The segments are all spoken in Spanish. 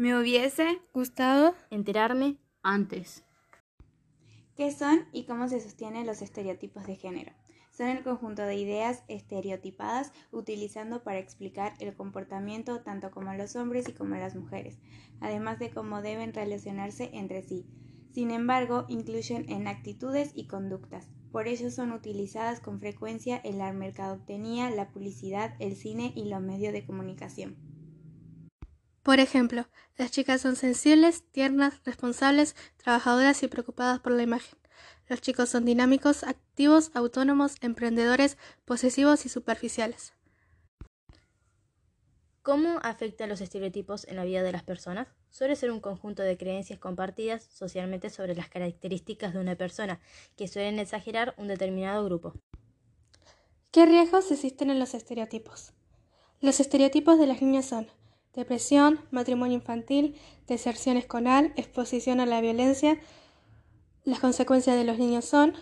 Me hubiese gustado enterarme antes. ¿Qué son y cómo se sostienen los estereotipos de género? Son el conjunto de ideas estereotipadas utilizando para explicar el comportamiento tanto como los hombres y como las mujeres, además de cómo deben relacionarse entre sí. Sin embargo, incluyen en actitudes y conductas. Por ello son utilizadas con frecuencia en la mercadotecnia, la publicidad, el cine y los medios de comunicación. Por ejemplo, las chicas son sensibles, tiernas, responsables, trabajadoras y preocupadas por la imagen. Los chicos son dinámicos, activos, autónomos, emprendedores, posesivos y superficiales. ¿Cómo afectan los estereotipos en la vida de las personas? Suele ser un conjunto de creencias compartidas socialmente sobre las características de una persona, que suelen exagerar un determinado grupo. ¿Qué riesgos existen en los estereotipos? Los estereotipos de las niñas son depresión, matrimonio infantil, deserción escolar, exposición a la violencia. Las consecuencias de los niños son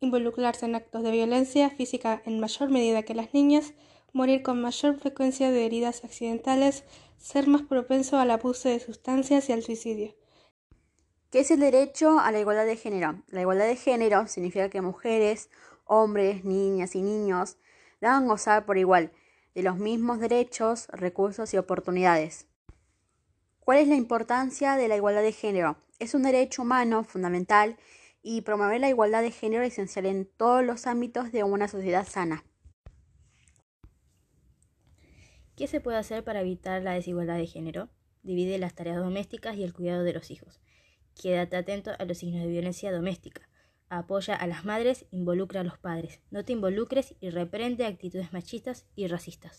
involucrarse en actos de violencia física en mayor medida que las niñas, morir con mayor frecuencia de heridas accidentales, ser más propenso al abuso de sustancias y al suicidio. ¿Qué es el derecho a la igualdad de género? La igualdad de género significa que mujeres, hombres, niñas y niños deban gozar por igual de los mismos derechos, recursos y oportunidades. ¿Cuál es la importancia de la igualdad de género? Es un derecho humano fundamental y promover la igualdad de género es esencial en todos los ámbitos de una sociedad sana. ¿Qué se puede hacer para evitar la desigualdad de género? Divide las tareas domésticas y el cuidado de los hijos. Quédate atento a los signos de violencia doméstica. Apoya a las madres, involucra a los padres. No te involucres y reprende actitudes machistas y racistas.